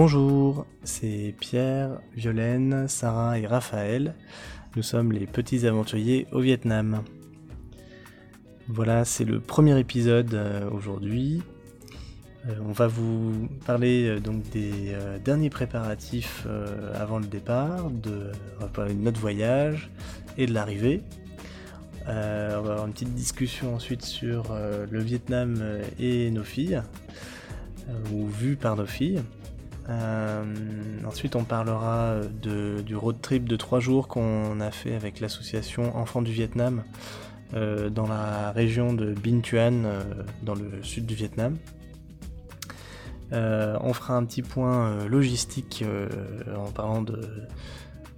Bonjour, c'est Pierre, Violaine, Sarah et Raphaël. Nous sommes les petits aventuriers au Vietnam. Voilà, c'est le premier épisode euh, aujourd'hui. Euh, on va vous parler euh, donc des derniers préparatifs avant le départ, de, notre voyage et de l'arrivée. on va avoir une petite discussion ensuite sur le Vietnam et nos filles, ou vu par nos filles. Euh, ensuite, on parlera du road trip de trois jours qu'on a fait avec l'association Enfants du Vietnam euh, dans la région de Binh Thuan, euh, dans le sud du Vietnam. on fera un petit point logistique en parlant de,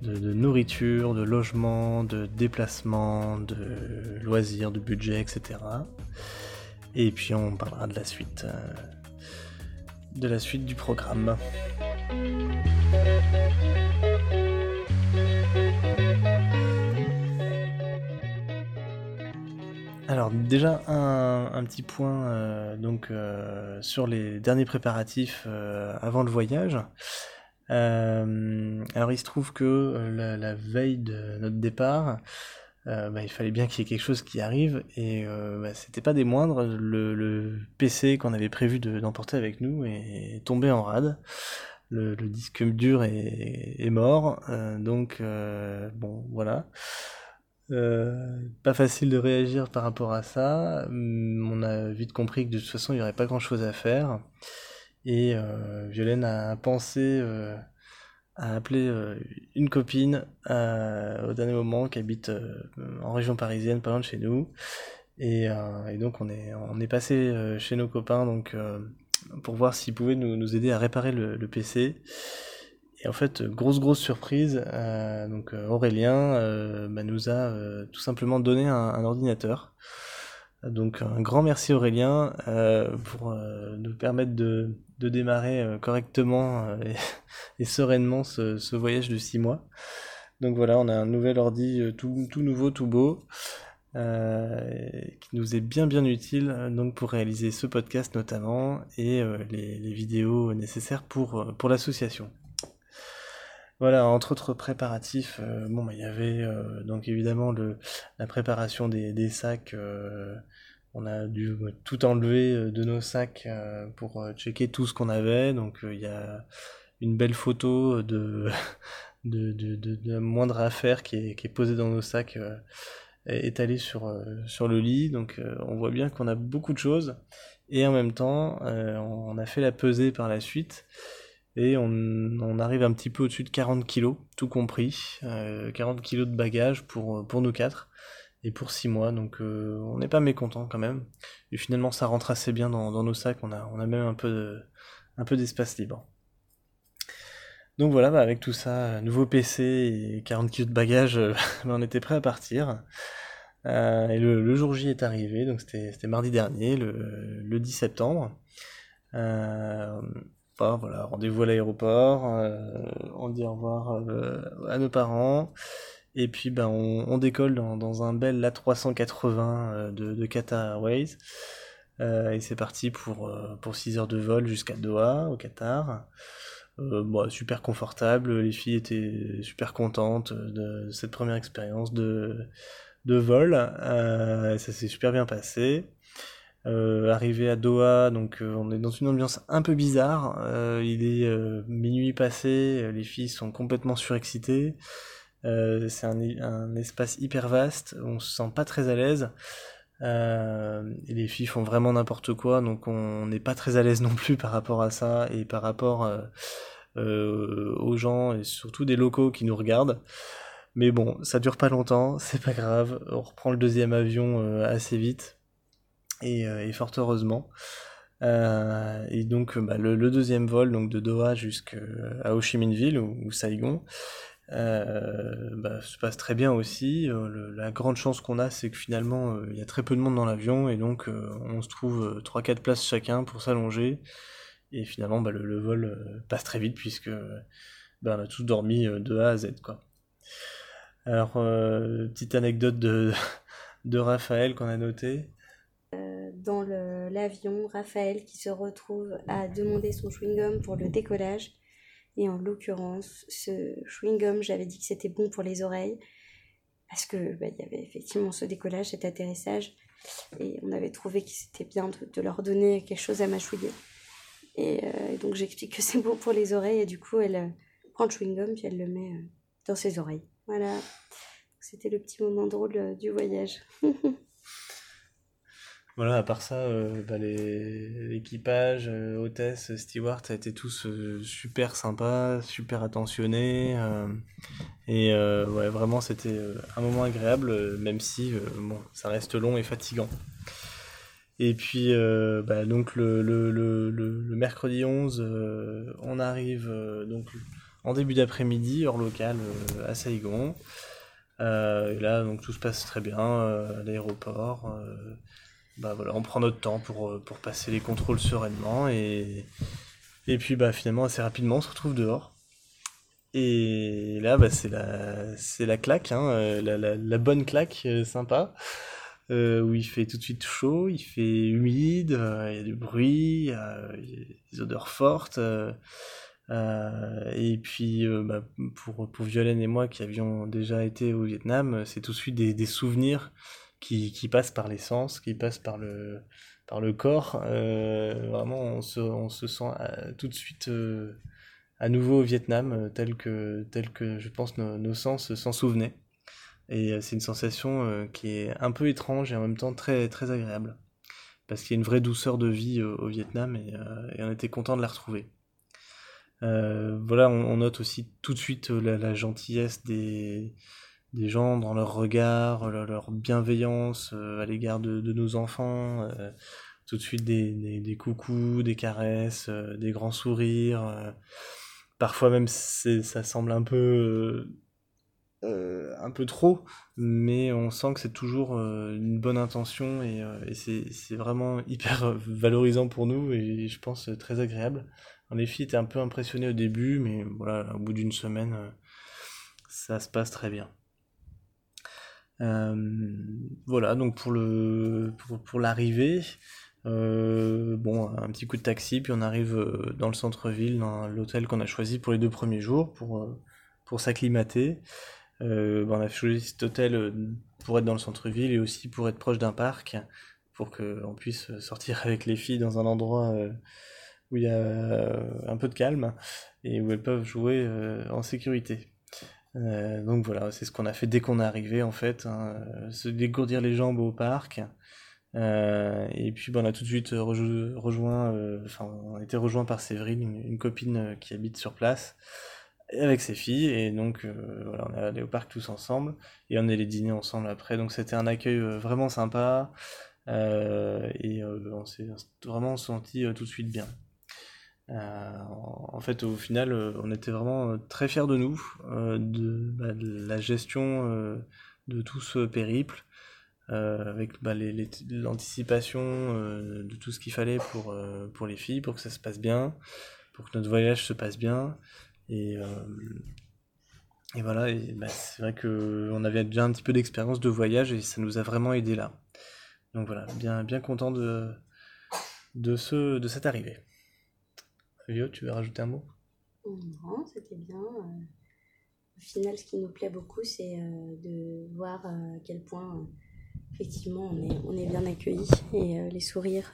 de, nourriture, de logement, de déplacement, de loisirs, de budget, etc. Et puis on parlera de la suite de la suite du programme. Alors déjà un, petit point euh, donc euh, sur les derniers préparatifs euh, avant le voyage. alors il se trouve que la, veille de notre départ, euh, bah, il fallait bien qu'il y ait quelque chose qui arrive et euh, bah, c'était pas des moindres. Le, PC qu'on avait prévu d'emporter avec nous est tombé en rade. Le, disque dur est, mort, euh, donc bon voilà. pas facile de réagir par rapport à ça. Hum, on a vite compris que de toute façon il n'y aurait pas grand chose à faire. Et Violaine a pensé a appelé euh, une copine euh, au dernier moment qui habite euh, en région parisienne, pas loin de chez nous. Et, donc on est, on est passé chez nos copains donc, pour voir s'ils pouvaient nous, nous, aider à réparer le, PC. Et en fait, grosse grosse surprise, donc Aurélien bah, nous a tout simplement donné un ordinateur. Donc un grand merci Aurélien pour nous permettre de, démarrer euh, correctement et, sereinement ce, voyage de 6 mois. Donc voilà, on a un nouvel ordi tout, nouveau, tout beau, qui nous est bien bien utile donc pour réaliser ce podcast notamment et les, vidéos nécessaires pour, l'association. Voilà, entre autres préparatifs, bon, bah, il y avait donc évidemment la préparation des sacs on a dû tout enlever euh, de nos sacs euh, pour euh, checker tout ce qu'on avait. Donc il y a une belle photo de, de, de, moindre affaire qui est, posée dans nos sacs, étalée sur, le lit. Donc on voit bien qu'on a beaucoup de choses. Et en même temps, on a fait la pesée par la suite. Et on, arrive un petit peu au-dessus de 40 kg, tout compris. 40 kg de bagages pour nous quatre et pour 6 mois, donc euh, on n'est pas mécontent quand même. Et finalement ça rentre assez bien dans, nos sacs, on a, on a même un peu, un peu d'espace libre. Donc voilà, bah, avec tout ça, nouveau PC et 40 kg de bagages, euh, on était prêt à partir. Euh, et le, jour J est arrivé, donc c'était mardi dernier, le, 10 septembre. Bah, voilà, rendez-vous à l'aéroport, on dit au revoir à nos parents. Et puis ben, on, décolle dans, un bel A380 euh, de, de Qatar Airways. Euh, et c'est parti pour, euh, pour 6 heures de vol jusqu'à Doha, au Qatar. super confortable, les filles étaient super contentes de, cette première expérience de, de vol. ça s'est super bien passé. arrivé à Doha, donc on est dans une ambiance un peu bizarre. il est minuit passé, les filles sont complètement surexcitées. Euh, c'est un, espace hyper vaste, on se sent pas très à l'aise. Euh, les filles font vraiment n'importe quoi, donc on n'est pas très à l'aise non plus par rapport à ça et par rapport euh, aux gens et surtout des locaux qui nous regardent. Mais bon, ça dure pas longtemps, c'est pas grave, on reprend le deuxième avion assez vite et, fort heureusement. et donc bah, le, deuxième vol donc de Doha jusqu'à Ho Chi Minh Ville ou Saigon euh, bah, se passe très bien aussi. Euh, la grande chance qu'on a, c'est que finalement, euh, il y a très peu de monde dans l'avion et donc on se trouve 3-4 places chacun pour s'allonger. Et finalement, bah, le, vol passe très vite puisque bah, on a tous dormi de A à Z. Quoi. Alors, petite anecdote de, de Raphaël qu'on a noté. dans l'avion, Raphaël qui se retrouve à demander son chewing-gum pour le décollage. Et en l'occurrence, ce chewing-gum, j'avais dit que c'était bon pour les oreilles parce que bah, y avait effectivement ce décollage, cet atterrissage, et on avait trouvé que c'était bien de, leur donner quelque chose à mâchouiller. Et, euh, donc j'explique que c'est bon pour les oreilles, et du coup elle euh, prend le chewing-gum puis elle le met euh, dans ses oreilles. Voilà, c'était le petit moment drôle du voyage. Voilà, à part ça, euh, bah, l'équipage, euh, hôtesse, steward, ça a été tous euh, super sympas, super attentionnés. et ouais, vraiment, c'était un moment agréable, même si ça reste long et fatigant. Et puis, bah, donc le, le, le, le, mercredi 11, on arrive donc en début d'après-midi, hors local, à Saigon. et là, donc tout se passe très bien à l'aéroport bah voilà, on prend notre temps pour, euh, pour passer les contrôles sereinement et, et puis bah finalement assez rapidement on se retrouve dehors. Et là bah, c'est la, c'est la claque, hein, euh, la, la, bonne claque euh, sympa, où il fait tout de suite chaud, il fait humide, il y a du bruit, il y a, des odeurs fortes. et puis bah, pour, pour Violaine et moi qui avions déjà été au Vietnam, c'est tout de suite des, des souvenirs qui, qui passe par les sens, qui passe par le, par le corps. Euh, vraiment, on se, on se sent euh, tout de suite euh, à nouveau au Vietnam, tel, que, tel que je pense nos, nos sens s'en souvenaient. Et c'est une sensation qui est un peu étrange et en même temps très, très agréable. Parce qu'il y a une vraie douceur de vie au, Vietnam et, on était content de la retrouver. voilà, on, note aussi tout de suite la gentillesse des, des gens dans leur regard, leur, bienveillance euh, à l'égard de, nos enfants, euh, tout de suite des, des, des coucous, des caresses, euh, des grands sourires. parfois même ça semble un peu un peu trop, mais on sent que c'est toujours une bonne intention et, et c'est vraiment hyper valorisant pour nous et je pense très agréable. les filles étaient un peu impressionnées au début, mais voilà, au bout d'une semaine, ça se passe très bien. Euh, voilà, donc pour le pour, l'arrivée, euh, bon, un petit coup de taxi, puis on arrive euh, dans le centre-ville, dans l'hôtel qu'on a choisi pour les deux premiers jours, pour, s'acclimater. Euh, on a choisi cet hôtel pour être dans le centre-ville et aussi pour être proche d'un parc, pour qu'on puisse sortir avec les filles dans un endroit où il y a un peu de calme et où elles peuvent jouer en sécurité. Euh, donc voilà, c'est ce qu'on a fait dès qu'on est arrivé en fait, hein, euh, se dégourdir les jambes au parc. Euh, et puis on a tout de suite rejoint, enfin on a été rejoint par Séverine, une, copine qui habite sur place, avec ses filles. Et donc voilà, on est allé au parc tous ensemble et on est allé dîner ensemble après. Donc c'était un accueil vraiment sympa et on s'est vraiment senti tout de suite bien. Euh, en fait, au final, euh, on était vraiment euh, très fiers de nous, de, bah, de, la gestion de tout ce périple, avec bah, l'anticipation de tout ce qu'il fallait pour, pour les filles, pour que ça se passe bien, pour que notre voyage se passe bien. Et, voilà, bah, c'est vrai qu'on avait déjà un petit peu d'expérience de voyage et ça nous a vraiment aidé là. Donc voilà, bien, bien content de, de, ce, de cette arrivée tu veux rajouter un mot? Non, c'était bien. Euh, au final, ce qui nous plaît beaucoup, c'est euh, de voir euh, à quel point, effectivement, on est, on est bien accueillis. Et les sourires,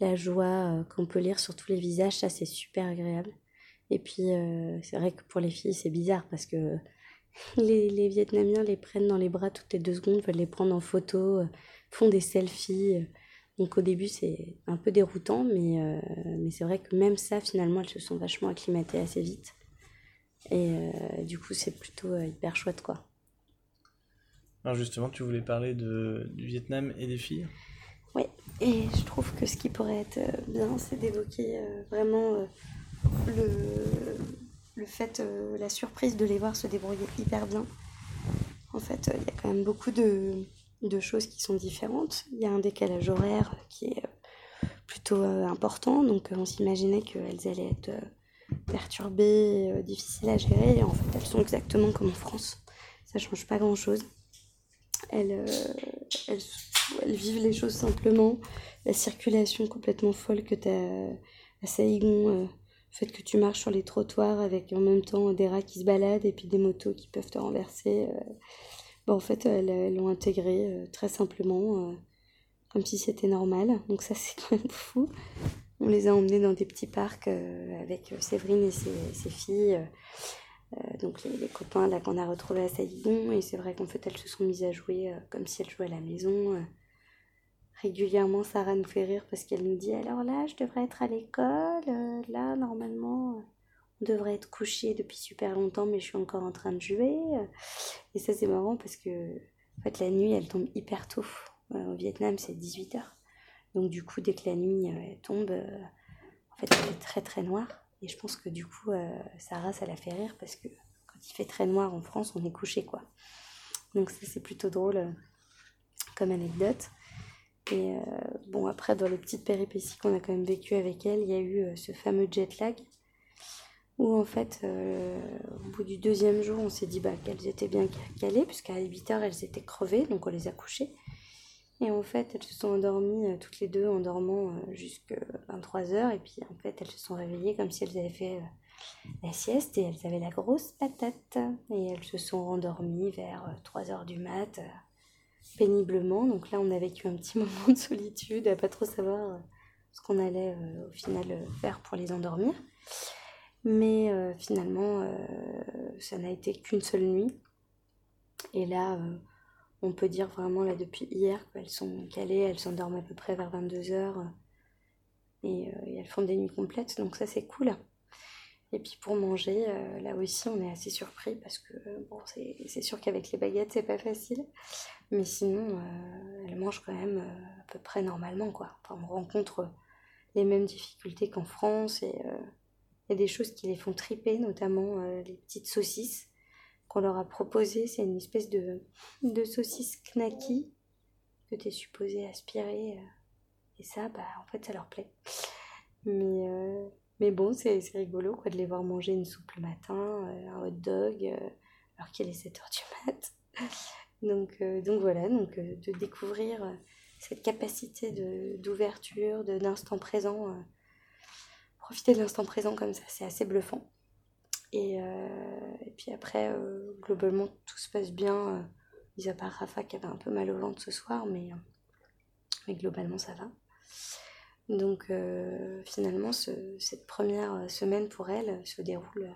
la joie qu'on peut lire sur tous les visages, ça, c'est super agréable. Et puis, c'est vrai que pour les filles, c'est bizarre parce que les, Vietnamiens les prennent dans les bras toutes les deux secondes, veulent les prendre en photo, font des selfies. Donc au début, c'est un peu déroutant, mais, euh, mais c'est vrai que même ça, finalement, elles se sont vachement acclimatées assez vite. Et euh, du coup, c'est plutôt euh, hyper chouette, quoi. Alors justement, tu voulais parler de, du Vietnam et des filles? Oui, et je trouve que ce qui pourrait être bien, c'est d'évoquer vraiment le, le fait, la surprise de les voir se débrouiller hyper bien. En fait, il y a quand même beaucoup de de choses qui sont différentes. Il y a un décalage horaire qui est euh, plutôt euh, important, donc euh, on s'imaginait qu'elles allaient être perturbées, difficiles à gérer, et en fait elles sont exactement comme en France. Ça change pas grand chose. Elles, elles elles vivent les choses simplement. La circulation complètement folle que tu as à Saïgon, le fait que tu marches sur les trottoirs avec en même temps des rats qui se baladent et puis des motos qui peuvent te renverser. Bon, en fait, elles l'ont intégré très simplement, comme si c'était normal. Donc ça, c'est quand même fou. On les a emmenés dans des petits parcs avec Séverine et ses, filles. donc les, copains là qu'on a retrouvés à Saïgon et c'est vrai qu'en fait elles se sont mises à jouer comme si elles jouaient à la maison régulièrement, Sarah nous fait rire parce qu'elle nous dit alors là, je devrais être à l'école. Euh, là, normalement, devrait être couché depuis super longtemps, mais je suis encore en train de jouer. Et ça, c'est marrant parce que en fait, la nuit, elle tombe hyper tôt. Euh, au Vietnam, c'est 18h. Donc, du coup, dès que la nuit euh, tombe, en fait, il fait très très noir. Et je pense que du coup, Sarah, ça la fait rire parce que quand il fait très noir en France, on est couché, quoi. Donc, ça, c'est plutôt drôle comme anecdote. Et euh, bon, après, dans les petites péripéties qu'on a quand même vécues avec elle, il y a eu euh, ce fameux jet lag où en fait, euh, au bout du deuxième jour, on s'est dit bah, qu'elles étaient bien calées, puisqu'à 8h, elles étaient crevées, donc on les a couchées. Et en fait, elles se sont endormies toutes les deux en dormant jusqu'à 23h, et puis en fait, elles se sont réveillées comme si elles avaient fait la sieste, et elles avaient la grosse patate. Et elles se sont endormies vers 3h du mat' péniblement. Donc là, on a vécu un petit moment de solitude, à pas trop savoir euh, ce qu'on allait euh, au final euh, faire pour les endormir. Mais finalement, ça n'a été qu'une seule nuit. Et là, on peut dire vraiment, là, depuis hier, qu'elles sont calées, elles s'endorment à peu près vers 22h. Et, et, elles font des nuits complètes, donc ça, c'est cool. Et puis pour manger, là aussi, on est assez surpris parce que bon, c'est sûr qu'avec les baguettes, c'est pas facile. Mais sinon, euh, elle mange quand même euh, à peu près normalement, quoi. Enfin, on rencontre les mêmes difficultés qu'en France et il euh, y a des choses qui les font triper, notamment les petites saucisses qu'on leur a proposées. C'est une espèce de, de saucisse knacky que tu es supposé aspirer. et ça, bah, en fait, ça leur plaît. Mais, mais bon, c'est rigolo quoi, de les voir manger une soupe le matin, un hot dog, alors qu'il est 7h du mat'. Donc, euh, donc voilà, donc, euh, de découvrir euh, cette capacité d'ouverture, d'instant présent. Profiter de l'instant présent comme ça, c'est assez bluffant. Et, et, puis après, globalement, tout se passe bien, mis à part Rafa qui avait un peu mal au ventre ce soir, mais, mais globalement ça va. Donc finalement, cette première semaine pour elle se déroule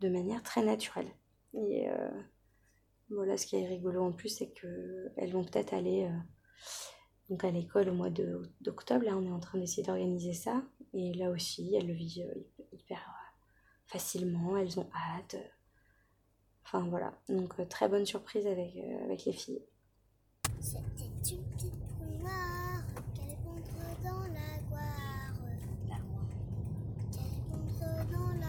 de manière très naturelle. Et voilà, ce qui est rigolo en plus, c'est qu'elles vont peut-être aller euh, donc à l'école au mois d'octobre. Là, on est en train d'essayer d'organiser ça. Et là aussi, elles le vivent euh, hyper euh, facilement, elles ont hâte. Enfin voilà, donc très bonne surprise avec, avec les filles. C'était une petite noire qu'elle dans la goire. L'armoire. Qu'elle dans l'armoire.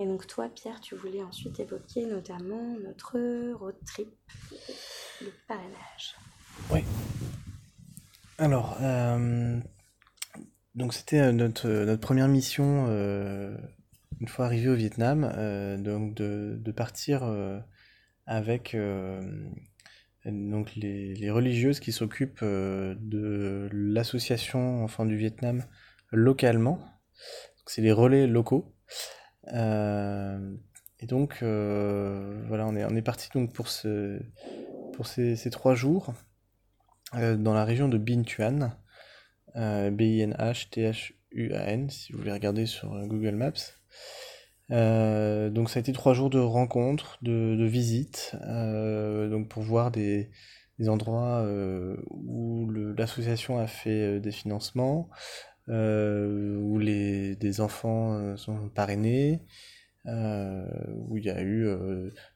Et donc toi, Pierre, tu voulais ensuite évoquer notamment notre road trip, le parrainage. Oui. Alors, euh, donc c'était euh, notre, notre première mission euh, une fois arrivé au Vietnam, donc de, partir avec donc les, les, religieuses qui s'occupent de l'association Enfants du Vietnam localement. C'est les relais locaux. Euh, et donc, euh, voilà, on est, on est parti donc pour, ce, pour ces, ces trois jours euh, dans la région de Binh Thuan, B-I-N-H-T-H-U-A-N, si vous voulez regarder sur Google Maps. donc ça a été trois jours de rencontres, de, visites, donc pour voir des, des endroits où l'association a fait des financements, où les, des enfants euh, sont parrainés, euh, où il y a eu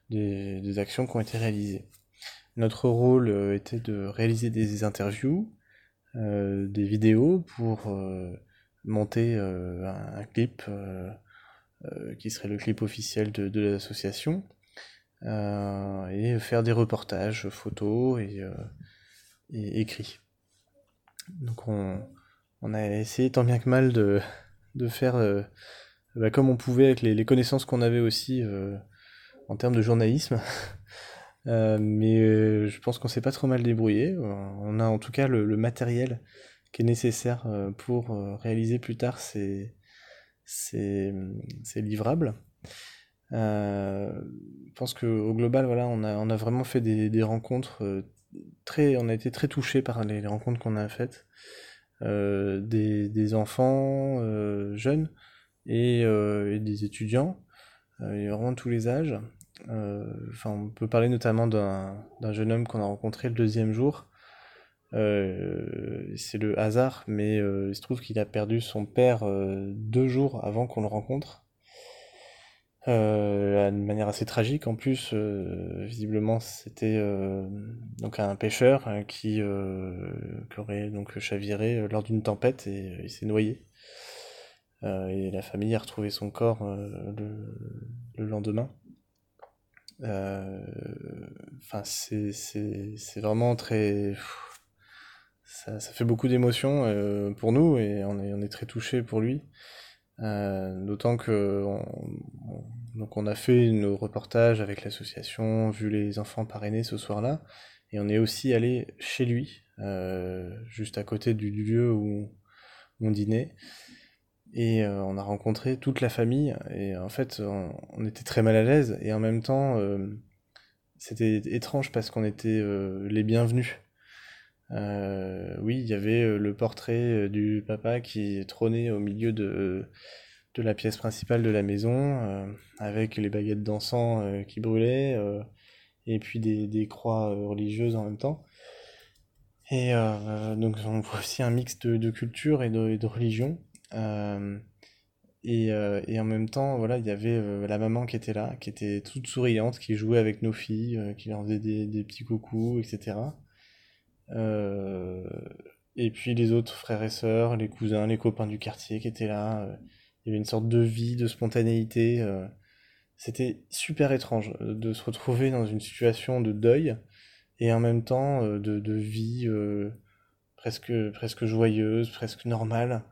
des, des, actions qui ont été réalisées. Notre rôle était de réaliser des interviews, des vidéos pour monter un, clip qui serait le clip officiel de, de l'association et faire des reportages photos et, et écrits. Donc on, on a essayé tant bien que mal de, de faire euh, bah, comme on pouvait avec les, connaissances qu'on avait aussi en termes de journalisme. mais je pense qu'on s'est pas trop mal débrouillé. On a en tout cas le, matériel qui est nécessaire pour réaliser plus tard ces, ces, ces livrables. Euh, je pense qu'au global, voilà, on a, on a vraiment fait des, des rencontres euh, très, on a été très touchés par les, rencontres qu'on a faites. Euh, des, enfants jeunes et, et, des étudiants, et vraiment tous les âges. On peut parler notamment d'un jeune homme qu'on a rencontré le deuxième jour. c'est le hasard, mais il se trouve qu'il a perdu son père deux jours avant qu'on le rencontre. Euh, de manière assez tragique en plus. Euh, visiblement, c'était euh, donc un pêcheur hein, qui, qui, aurait donc chaviré lors d'une tempête et il s'est noyé. et la famille a retrouvé son corps le, le, lendemain. Enfin, c'est vraiment très. Ça, ça, fait beaucoup d'émotions pour nous et on est, on est très touchés pour lui. Euh, d'autant que on, donc on a fait nos reportages avec l'association, vu les enfants parrainés ce soir-là, et on est aussi allé chez lui, euh, juste à côté du, lieu où on dînait, et euh, on a rencontré toute la famille, et en fait on, était très mal à l'aise, et en même temps c'était étrange parce qu'on était les bienvenus. Euh, oui, il y avait euh, le portrait euh, du papa qui trônait au milieu de, de la pièce principale de la maison, avec les baguettes d'encens qui brûlaient, et puis des, des, croix religieuses en même temps. Et donc on voit aussi un mix de, de culture et de, de religion. Et, et, en même temps, voilà, il y avait la maman qui était là, qui était toute souriante, qui jouait avec nos filles, qui leur faisait des, des petits coucous, etc. Euh, et puis les autres frères et sœurs, les cousins, les copains du quartier qui étaient là. Euh, il y avait une sorte de vie, de spontanéité. Euh. C'était super étrange de se retrouver dans une situation de deuil et en même temps de, de vie presque, presque joyeuse, presque normale.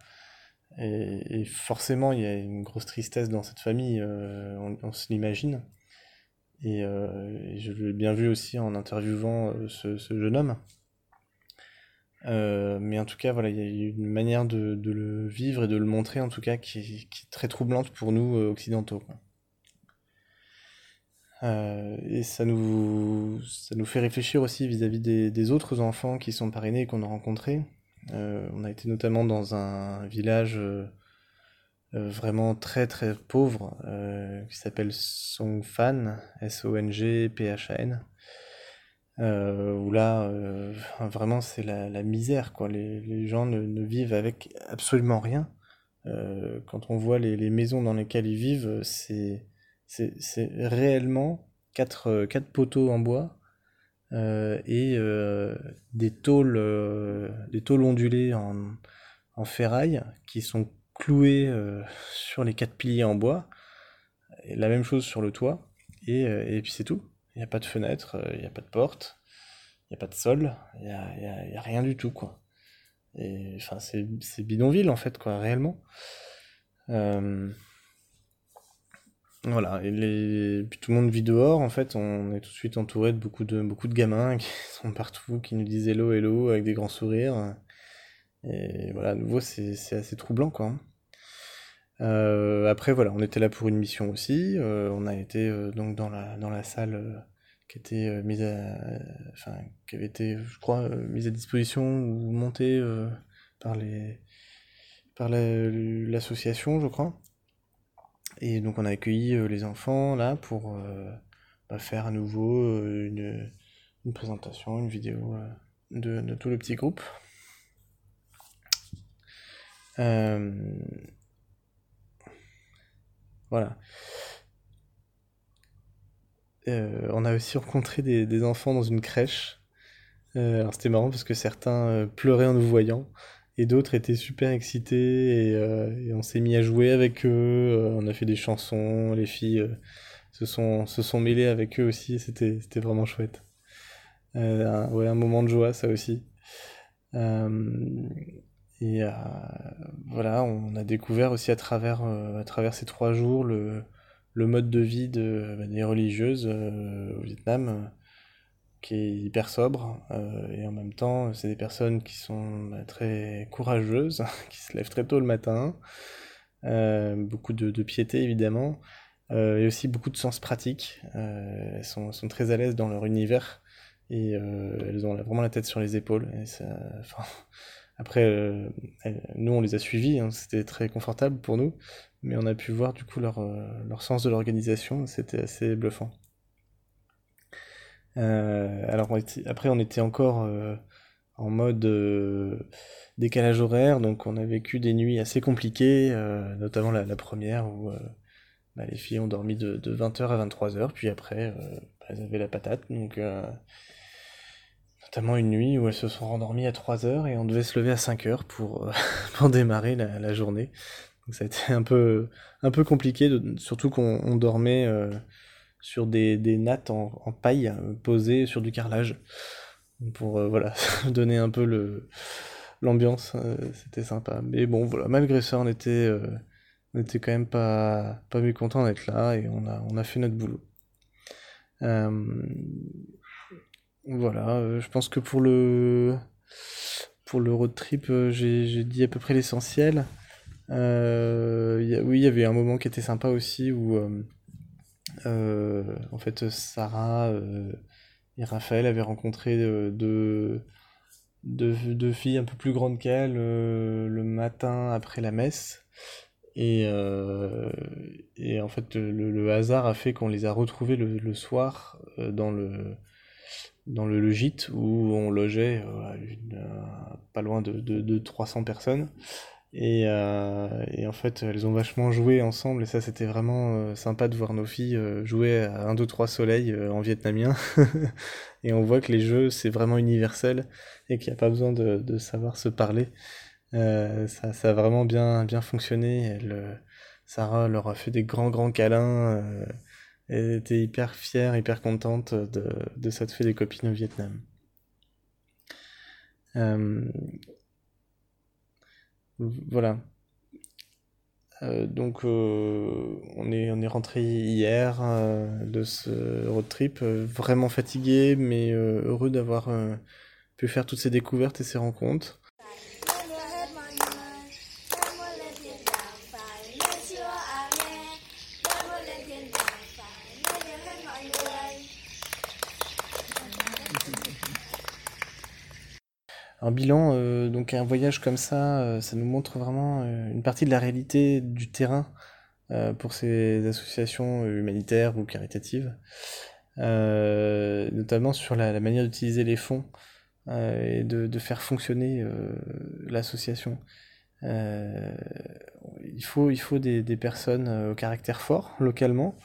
Et, forcément, il y a une grosse tristesse dans cette famille, on, se l'imagine. Et, je l'ai bien vu aussi en interviewant ce jeune homme. Euh, mais en tout cas, voilà, il y a une manière de, le vivre et de le montrer, en tout cas, qui, est, très troublante pour nous euh, occidentaux. Euh, et ça nous, ça nous fait réfléchir aussi vis-à-vis des, des, autres enfants qui sont parrainés et qu'on a rencontrés. On a été notamment dans un village vraiment très très pauvre qui s'appelle Songfan, S-O-N-G-P-H-A-N. Euh, où là, euh, vraiment, c'est la, la, misère, quoi. Les, gens ne, vivent avec absolument rien. Euh, quand on voit les, maisons dans lesquelles ils vivent, c'est réellement quatre, euh, quatre poteaux en bois et des tôles, des tôles ondulées en, en ferraille qui sont clouées sur les quatre piliers en bois. Et la même chose sur le toit. Et, et puis c'est tout. Il n'y a pas de fenêtre, il n'y a pas de porte, il n'y a pas de sol, il n'y a, y a, rien du tout, quoi. Et enfin, c'est bidonville, en fait, quoi, réellement. Euh, voilà, et les... puis tout le monde vit dehors, en fait, on est tout de suite entouré de beaucoup de, beaucoup de gamins qui sont partout, qui nous disent hello, hello, avec des grands sourires. Et voilà, à nouveau, c'est assez troublant, quoi. Euh, après, voilà, on était là pour une mission aussi. Euh, on a été euh, donc dans la, dans la salle qui était mise enfin, qui avait été, je crois, mise à disposition ou montée par les, par l'association, je crois. Et donc, on a accueilli les enfants là pour bah, faire à nouveau une, une, présentation, une vidéo de, de tout le petit groupe. Voilà. Euh, on a aussi rencontré des, enfants dans une crèche. Euh, c'était marrant parce que certains euh, pleuraient en nous voyant et d'autres étaient super excités et, on s'est mis à jouer avec eux. On a fait des chansons, les filles se sont se sont mêlées avec eux aussi. C'était vraiment chouette. Un moment de joie ça aussi. Et voilà, on a découvert aussi à travers, à travers ces trois jours le, le mode de vie de, bah, des religieuses au Vietnam qui est hyper sobre et en même temps c'est des personnes qui sont bah, très courageuses, qui se lèvent très tôt le matin, beaucoup de, piété évidemment, et aussi beaucoup de sens pratique. elles sont, sont, très à l'aise dans leur univers et elles ont vraiment la tête sur les épaules. après, euh, nous, on les a suivis, hein, c'était très confortable pour nous, mais on a pu voir du coup leur, euh, leur sens de l'organisation, c'était assez bluffant. Euh, alors après, on était encore en mode décalage horaire, donc on a vécu des nuits assez compliquées, notamment la, première où bah, les filles ont dormi de, 20h à 23h, puis après, bah, elles avaient la patate, donc notamment une nuit où elles se sont rendormies à 3 heures et on devait se lever à 5 heures pour, euh, pour démarrer la, journée. Donc ça a été un peu, un peu compliqué, surtout qu'on dormait euh, sur des, des nattes en, paille euh, posées sur du carrelage. Pour voilà, donner un peu l'ambiance, c'était sympa. Mais bon, voilà, malgré ça, on était, on était quand même pas, pas mécontent d'être là et on a, on a fait notre boulot. Voilà, euh, je pense que pour le pour le road trip, euh, j'ai dit à peu près l'essentiel. Euh, oui, il y avait un moment qui était sympa aussi où en fait Sarah et Raphaël avaient rencontré deux, filles un peu plus grandes qu'elles le matin après la messe. Et, en fait, le, hasard a fait qu'on les a retrouvées le soir dans le dans le, gîte où on logeait euh, euh, pas loin de, de, 300 personnes. Et, euh, et, en fait, elles ont vachement joué ensemble, et ça, c'était vraiment sympa de voir nos filles jouer à 1, 2, 3 soleil en vietnamien. et on voit que les jeux, c'est vraiment universel, et qu'il n'y a pas besoin de, de, savoir se parler. ça, ça, a vraiment bien, bien fonctionné. Sarah leur a fait des grands, grands câlins. Elle était hyper fière, hyper contente de, de s'être fait des copines au Vietnam. Euh, voilà. Euh, donc euh, on est on est rentré hier de ce road trip vraiment fatigué mais heureux d'avoir pu faire toutes ces découvertes et ces rencontres. Un bilan, euh, donc un voyage comme ça, euh, ça nous montre vraiment euh, une partie de la réalité du terrain pour ces associations humanitaires ou caritatives, notamment sur la, manière d'utiliser les fonds et de, faire fonctionner l'association. il faut, il faut des, personnes au caractère fort localement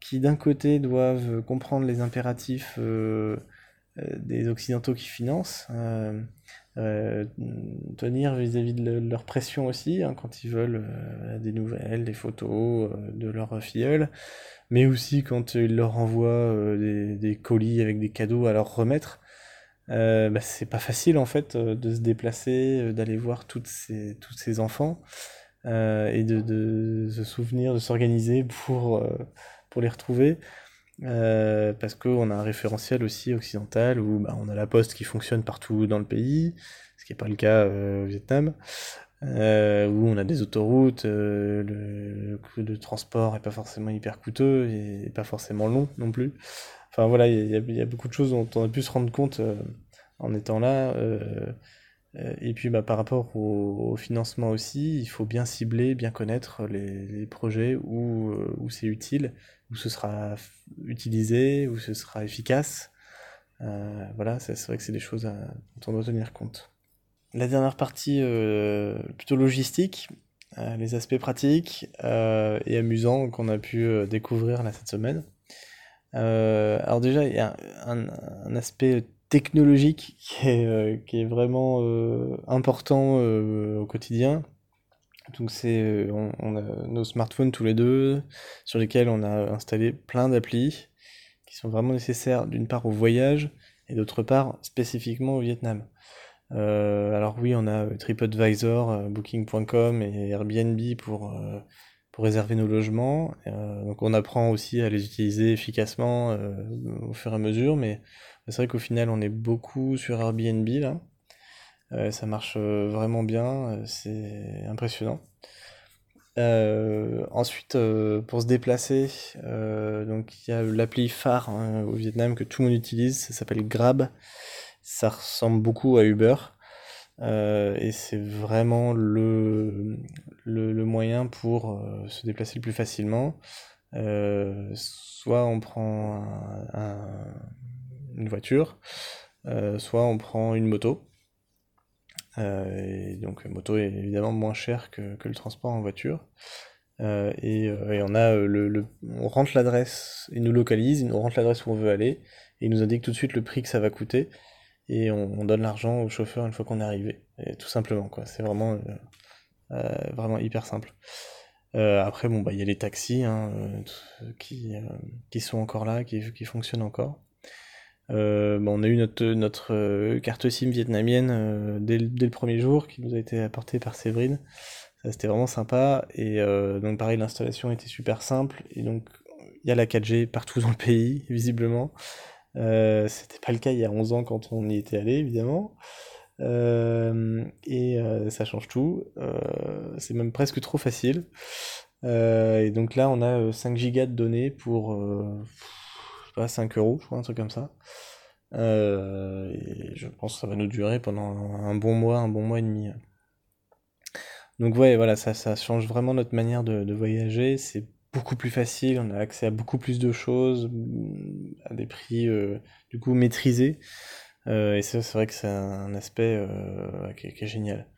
qui d'un côté doivent comprendre les impératifs des Occidentaux qui financent, euh, euh, tenir vis-à-vis de, leur pression aussi, hein, quand ils veulent des nouvelles, des photos de leurs filleuls, mais aussi quand ils leur envoient des, colis avec des cadeaux à leur remettre. Bah, c'est pas facile en fait de se déplacer, d'aller voir toutes ces, tous ces enfants et de, de, se souvenir, de s'organiser pour, pour les retrouver. Euh, parce qu'on a un référentiel aussi occidental où bah, on a la poste qui fonctionne partout dans le pays, ce qui n'est pas le cas euh, au Vietnam, euh, où on a des autoroutes, le, coût de transport est pas forcément hyper coûteux et pas forcément long non plus. Enfin voilà, il y, a beaucoup de choses dont on a pu se rendre compte en étant là. Et puis bah, par rapport au, financement aussi, il faut bien cibler, bien connaître les, projets où, où c'est utile où ce sera utilisé, où ce sera efficace. Euh, voilà, c'est vrai que c'est des choses dont on doit tenir compte. La dernière partie, euh, plutôt logistique, euh, les aspects pratiques et amusants qu'on a pu découvrir cette semaine. alors déjà, il y a un, aspect technologique qui est, qui est vraiment important au quotidien, donc c'est, euh, on, a nos smartphones tous les deux, sur lesquels on a installé plein d'applis qui sont vraiment nécessaires d'une part au voyage et d'autre part spécifiquement au Vietnam. alors oui, on a TripAdvisor, Booking.com et Airbnb pour, pour réserver nos logements. donc on apprend aussi à les utiliser efficacement au fur et à mesure, mais c'est vrai qu'au final on est beaucoup sur Airbnb là. ça marche vraiment bien, c'est impressionnant. Euh, ensuite, euh, pour se déplacer, euh, donc il y a l'appli phare hein, au Vietnam que tout le monde utilise, ça s'appelle Grab. Ça ressemble beaucoup à Uber. et c'est vraiment le, le, moyen pour se déplacer le plus facilement. soit on prend une voiture, soit on prend une moto. Euh, et donc moto est évidemment moins cher que, que le transport en voiture. Euh, et, euh, on a le, on rentre l'adresse, il nous localise, il nous rentre l'adresse où on veut aller, et il nous indique tout de suite le prix que ça va coûter, et on, donne l'argent au chauffeur une fois qu'on est arrivé. Tout simplement quoi, c'est vraiment vraiment hyper simple. après bon bah il y a les taxis hein, qui, sont encore là, qui fonctionnent encore. Euh, on a eu notre, euh, carte SIM vietnamienne euh, dès, le premier jour qui nous a été apportée par Séverine. Ça c'était vraiment sympa et donc pareil l'installation était super simple et donc il y a la 4G partout dans le pays visiblement. c'était pas le cas il y a 11 ans quand on y était allé évidemment. et ça change tout. c'est même presque trop facile. et donc là on a 5 gigas de données pour pas, 5 euros, je crois, un truc comme ça. Euh, et je pense que ça va nous durer pendant un bon mois, un bon mois et demi. Donc ouais, voilà, ça, change vraiment notre manière de, voyager. C'est beaucoup plus facile, on a accès à beaucoup plus de choses, à des prix euh, du coup maîtrisés. Euh, et ça, c'est vrai que c'est un aspect qui, est, génial.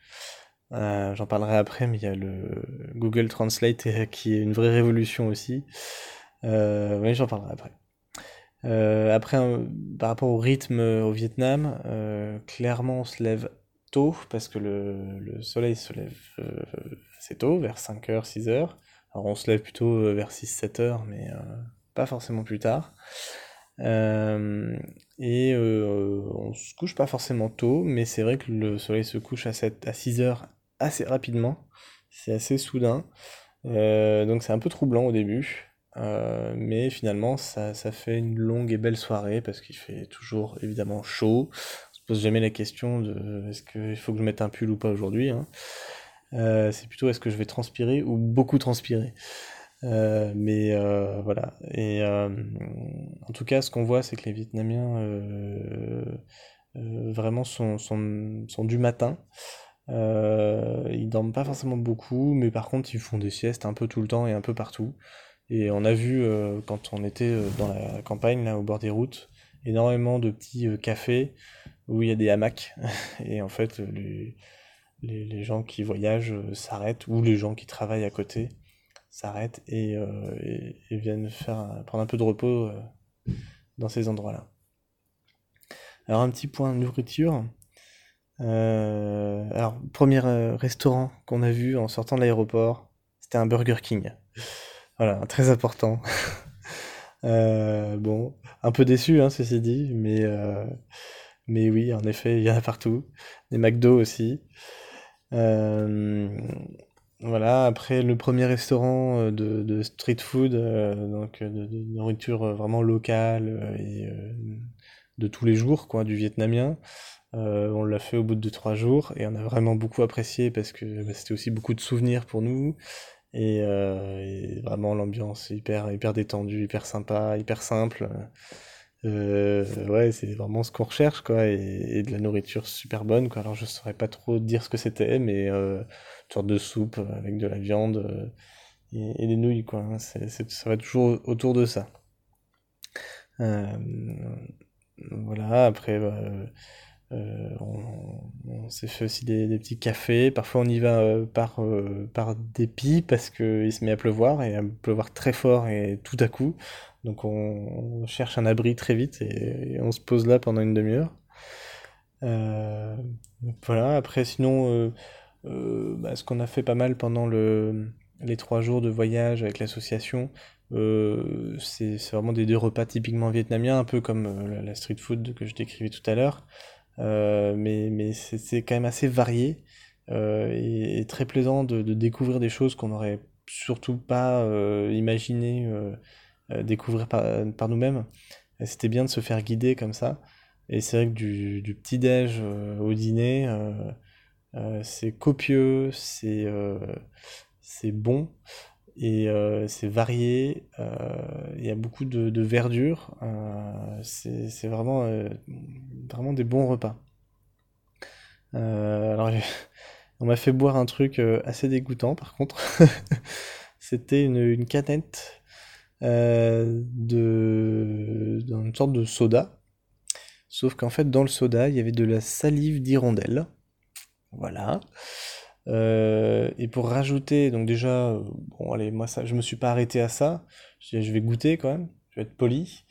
J'en parlerai après, mais il y a le Google Translate qui est une vraie révolution aussi. mais j'en parlerai après. Euh, après, par rapport au rythme euh, au Vietnam, euh, clairement on se lève tôt parce que le, soleil se lève assez tôt, vers 5h, 6h. Alors on se lève plutôt vers 6-7h, mais pas forcément plus tard. et on se couche pas forcément tôt, mais c'est vrai que le soleil se couche à, 7, à 6 h assez rapidement. C'est assez soudain. donc c'est un peu troublant au début. Euh, mais finalement, ça, ça, fait une longue et belle soirée parce qu'il fait toujours évidemment chaud. On se pose jamais la question de est-ce qu'il faut que je mette un pull ou pas aujourd'hui. Hein. Euh, c'est plutôt est-ce que je vais transpirer ou beaucoup transpirer. Euh, mais voilà. Et en tout cas, ce qu'on voit, c'est que les Vietnamiens vraiment sont, sont, sont, du matin. ils dorment pas forcément beaucoup, mais par contre, ils font des siestes un peu tout le temps et un peu partout. Et on a vu, euh, quand on était euh, dans la campagne, là, au bord des routes, énormément de petits euh, cafés où il y a des hamacs. Et en fait, les, les, gens qui voyagent s'arrêtent, ou les gens qui travaillent à côté s'arrêtent et, et, viennent faire, prendre un peu de repos dans ces endroits-là. Alors, un petit point de nourriture. alors, premier restaurant qu'on a vu en sortant de l'aéroport, c'était un Burger King. Voilà, très important. Euh, bon, un peu déçu, hein, ceci dit, mais, euh, mais oui, en effet, il y en a partout. Des McDo aussi. Euh, voilà, après le premier restaurant de, street food, donc de, nourriture vraiment locale et de tous les jours, quoi, du vietnamien. on l'a fait au bout de trois jours et on a vraiment beaucoup apprécié parce que bah, c'était aussi beaucoup de souvenirs pour nous. Euh, et, vraiment l'ambiance hyper hyper détendue, hyper sympa, hyper simple. Euh, ouais, c'est vraiment ce qu'on recherche, quoi, et, de la nourriture super bonne, quoi. Alors je saurais pas trop dire ce que c'était, mais euh, une sorte de soupe avec de la viande et, des nouilles, quoi. Hein. C'est, ça va toujours autour de ça. voilà, après, bah, euh, on, s'est fait aussi des, petits cafés. Parfois, on y va euh, par, euh, par dépit parce qu'il se met à pleuvoir et à pleuvoir très fort et tout à coup. Donc, on, cherche un abri très vite et, on se pose là pendant une demi-heure. voilà. Après, sinon, bah, ce qu'on a fait pas mal pendant le, les trois jours de voyage avec l'association, c'est vraiment des deux repas typiquement vietnamiens, un peu comme la street food que je décrivais tout à l'heure. Mais mais c'est quand même assez varié et, très plaisant de, découvrir des choses qu'on n'aurait surtout pas imaginé découvrir par, nous-mêmes. C'était bien de se faire guider comme ça. Et c'est vrai que du, du petit-déj au dîner, c'est copieux, c'est c'est bon et euh, c'est varié. Euh, il y a beaucoup de, verdure. Euh, c'est vraiment, vraiment des bons repas. alors, on m'a fait boire un truc assez dégoûtant par contre. C'était une, une, canette de d'une sorte de soda. Sauf qu'en fait, dans le soda, il y avait de la salive d'hirondelle. Voilà. Euh, et pour rajouter, donc déjà, euh, bon allez, moi ça, je me suis pas arrêté à ça. Je, vais goûter quand même, je vais être poli.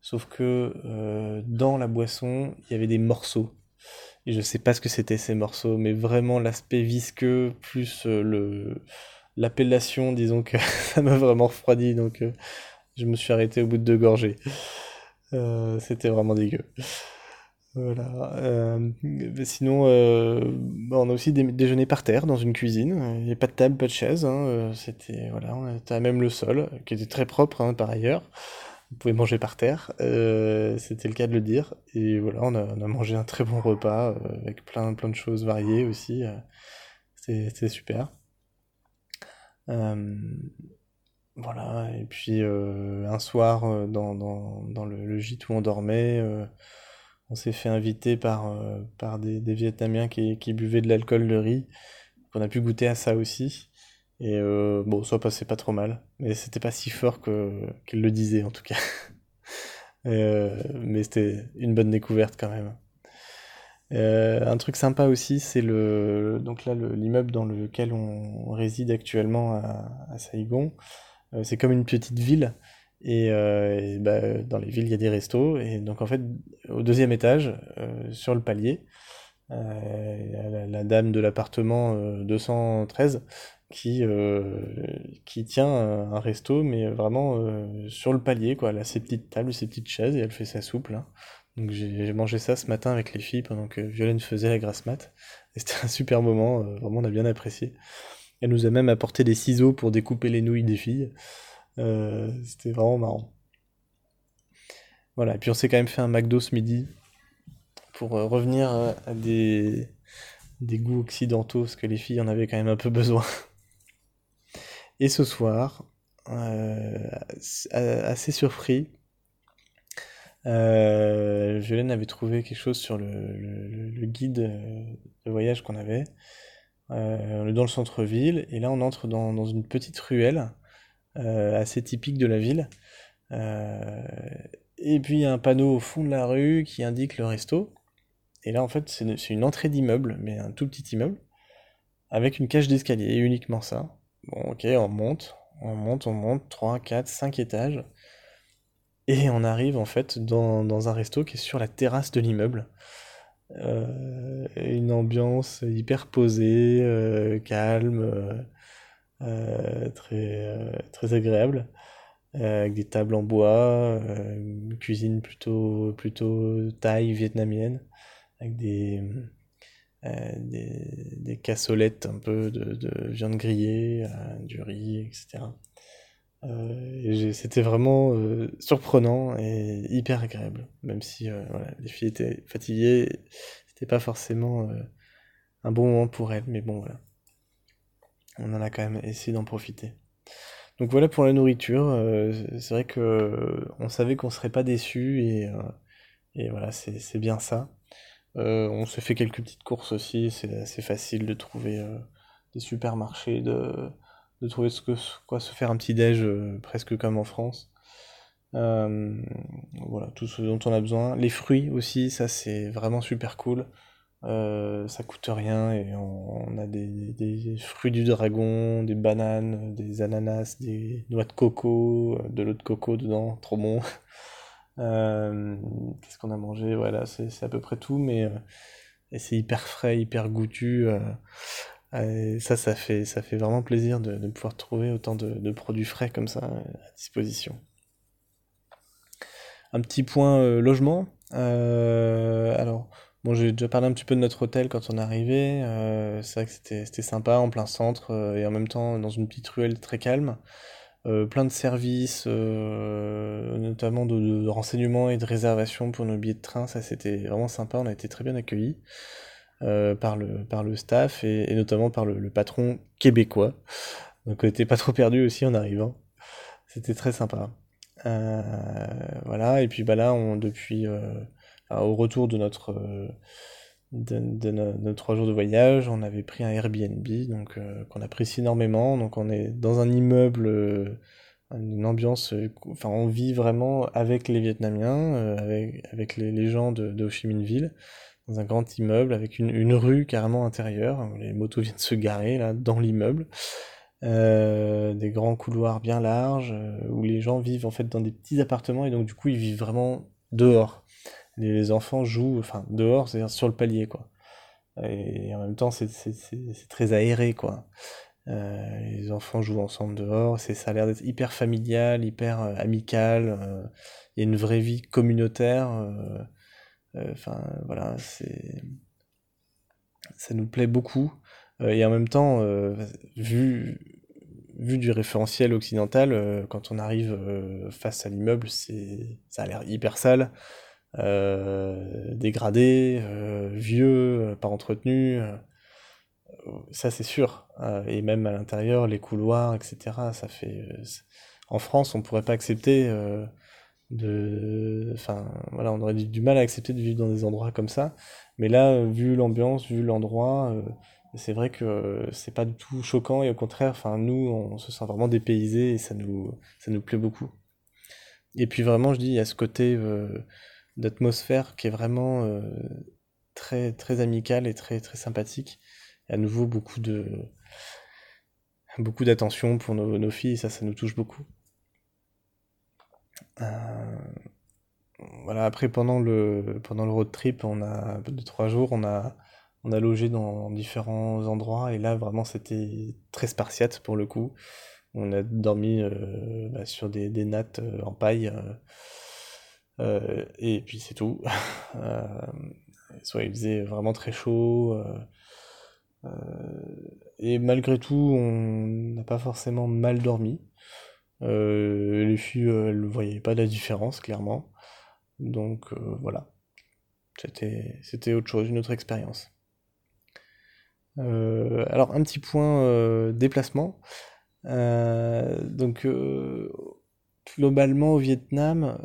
Sauf que euh, dans la boisson, il y avait des morceaux. Et je sais pas ce que c'était ces morceaux, mais vraiment l'aspect visqueux plus le l'appellation, disons que ça m'a vraiment refroidi, donc je me suis arrêté au bout de deux gorgées. c'était vraiment dégueu. Voilà. Euh, sinon, euh, on a aussi des déjeuner par terre dans une cuisine. Il n'y a pas de table, pas de chaise. Hein. Euh, c'était voilà, on était à même le sol, qui était très propre hein, par ailleurs. Vous pouvez manger par terre. c'était le cas de le dire. Et voilà, on a, mangé un très bon repas avec plein plein de choses variées aussi. c'était super. voilà. Et puis un soir dans, le, gîte où on dormait on s'est fait inviter par, euh, par des, Vietnamiens qui, buvaient de l'alcool de riz. On a pu goûter à ça aussi. Et euh, bon, ça passait pas trop mal. Mais c'était pas si fort qu'ils le disaient en tout cas. Euh, mais c'était une bonne découverte quand même. un truc sympa aussi, c'est le donc là l'immeuble dans lequel on réside actuellement à, à Saigon. c'est comme une petite ville et, euh, bah, dans les villes, il y a des restos. Et donc, en fait, au deuxième étage, euh, sur le palier, euh, la, dame de l'appartement 213 qui, qui tient un resto, mais vraiment sur le palier, quoi. Elle a ses petites tables, ses petites chaises, et elle fait sa soupe, là. Donc j'ai mangé ça ce matin avec les filles pendant que Violaine faisait la grasse mat. Et c'était un super moment, vraiment on a bien apprécié. Elle nous a même apporté des ciseaux pour découper les nouilles des filles. Euh, c'était vraiment marrant. Voilà, et puis on s'est quand même fait un McDo ce midi pour euh, revenir euh, à des, des goûts occidentaux, parce que les filles en avaient quand même un peu besoin. Et ce soir, assez surpris, euh, avait trouvé quelque chose sur le, guide de voyage qu'on avait. est dans le centre-ville, et là on entre dans, dans une petite ruelle euh, assez typique de la ville. Euh, et puis un panneau au fond de la rue qui indique le resto. Et là, en fait, c'est une entrée d'immeuble, mais un tout petit immeuble, avec une cage d'escalier, uniquement ça. Bon, ok, on monte, on monte, on monte, 3, 4, 5 étages. Et on arrive en fait dans, un resto qui est sur la terrasse de l'immeuble. Euh, une ambiance hyper posée, calme. Euh, très, euh, très agréable, euh, avec des tables en bois, une cuisine plutôt, plutôt taille vietnamienne, avec des, des, des, cassolettes un peu de, de viande grillée, du riz, etc. Euh, c'était vraiment surprenant et hyper agréable, même si voilà, les filles étaient fatiguées, c'était pas forcément un bon moment pour elles, mais bon voilà on en a quand même essayé d'en profiter. Donc voilà pour la nourriture. Euh, c'est vrai que on savait qu'on serait pas déçu et, euh, voilà, c'est bien ça. Euh, on se fait quelques petites courses aussi. C'est assez facile de trouver des supermarchés, de, trouver ce que, quoi se faire un petit déj presque comme en France. voilà, tout ce dont on a besoin. Les fruits aussi, ça c'est vraiment super cool. Euh, ça coûte rien et on, a des, fruits du dragon, des bananes, des ananas, des noix de coco, euh, de l'eau de coco dedans, trop bon. Euh, qu'est-ce qu'on a mangé? Voilà, c'est à peu près tout, mais c'est hyper frais, hyper goûtu. ça, ça fait, ça fait vraiment plaisir de, pouvoir trouver autant de, produits frais comme ça à disposition. Un petit point logement. alors, Bon, j'ai déjà parlé un petit peu de notre hôtel quand on est arrivé. Euh, c'est vrai que c'était sympa en plein centre euh, et en même temps dans une petite ruelle très calme. Euh, plein de services, notamment de, renseignements et de réservation pour nos billets de train. Ça, c'était vraiment sympa. On a été très bien accueillis par le, par le staff et, notamment par le, patron québécois. Donc on était pas trop perdu aussi en arrivant. C'était très sympa. voilà, et puis bah là, on, depuis au retour de notre euh, de, trois jours de voyage, on avait pris un Airbnb, donc euh, qu'on apprécie énormément. Donc on est dans un immeuble, euh, une ambiance, on vit vraiment avec les Vietnamiens, avec, avec les, gens de, de, Ho Chi Minh Ville, dans un grand immeuble avec une, une, rue carrément intérieure. Les motos viennent se garer là dans l'immeuble. des grands couloirs bien larges où les gens vivent en fait dans des petits appartements et donc du coup ils vivent vraiment dehors les, enfants jouent, enfin dehors, c'est-à-dire sur le palier, quoi. Et, en même temps, c'est très aéré, quoi. Euh, les enfants jouent ensemble dehors, c'est ça a l'air d'être hyper familial, hyper euh, amical. Euh, il y a une vraie vie communautaire. Enfin voilà, c'est ça nous plaît beaucoup. et en même temps, vu vu du référentiel occidental, quand on arrive face à l'immeuble, c'est ça a l'air hyper sale. Euh, dégradé, euh, vieux, euh, pas entretenu. ça c'est sûr. et même à l'intérieur, les couloirs, etc. Ça fait. en France, on pourrait pas accepter de. Enfin, voilà, on aurait du mal à accepter de vivre dans des endroits comme ça. Mais là, vu l'ambiance, vu l'endroit, c'est vrai que c'est pas du tout choquant et au contraire, enfin, nous, on se sent vraiment dépaysés et ça nous, ça nous plaît beaucoup. Et puis vraiment, je dis, il y a ce côté d'atmosphère qui est vraiment euh, très, très amicale et très, très sympathique. Et à nouveau, beaucoup de beaucoup d'attention pour nos, filles, ça, ça nous touche beaucoup. Euh, voilà, après, pendant le, pendant le road trip, on a, de trois jours, on a, on a logé dans différents endroits, et là, vraiment, c'était très spartiate pour le coup. On a dormi euh, bah, sur des, des nattes en paille et puis c'est tout. Euh, soit il faisait vraiment très chaud. Euh, et malgré tout, on n'a pas forcément mal dormi. les filles, ne voyaient pas la différence, clairement. Donc voilà. C'était, c'était autre chose, une autre expérience. alors un petit point déplacement. donc globalement au Vietnam,